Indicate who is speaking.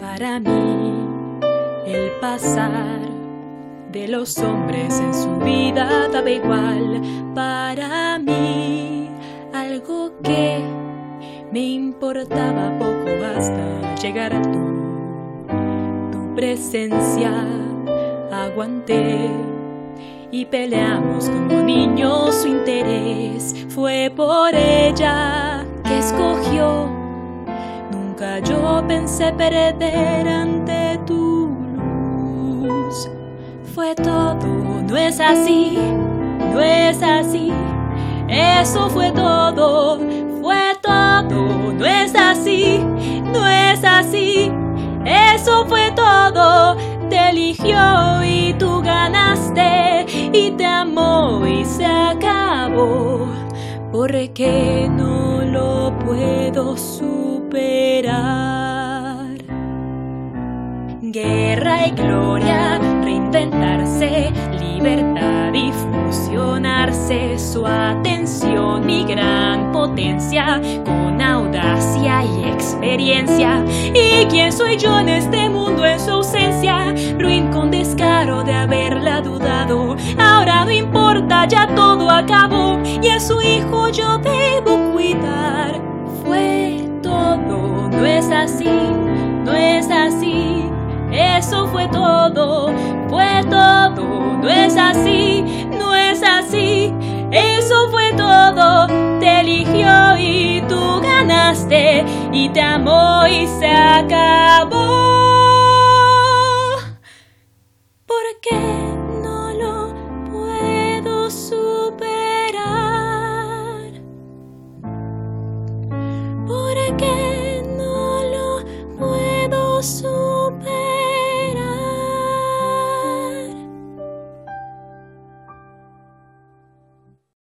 Speaker 1: Para mí, el pasar de los hombres en su vida daba igual. Para mí, algo que me importaba poco hasta llegar a tu, tu presencia. Aguanté y peleamos como niños su interés. Fue por ella que escogió. Nunca yo pensé perder ante tu luz. Fue todo, no es así, no es así. Eso fue todo, fue todo, no es así, no es así. Eso fue todo, te eligió y tú ganaste y te amó y se acabó. Porque no lo puedo superar. Guerra y gloria, reinventarse, libertad y fusionarse, su atención, mi gran potencia, con audacia y experiencia. ¿Y quién soy yo en este mundo en su ausencia? Ruin con descaro de haberla dudado. Ahora no importa, ya todo acabó y a su hijo yo debo Fue todo, no es así, no es así. Eso fue todo, fue todo, no es así, no es así. Eso fue todo, te eligió y tú ganaste y te amó y se acabó. porque no lo puedo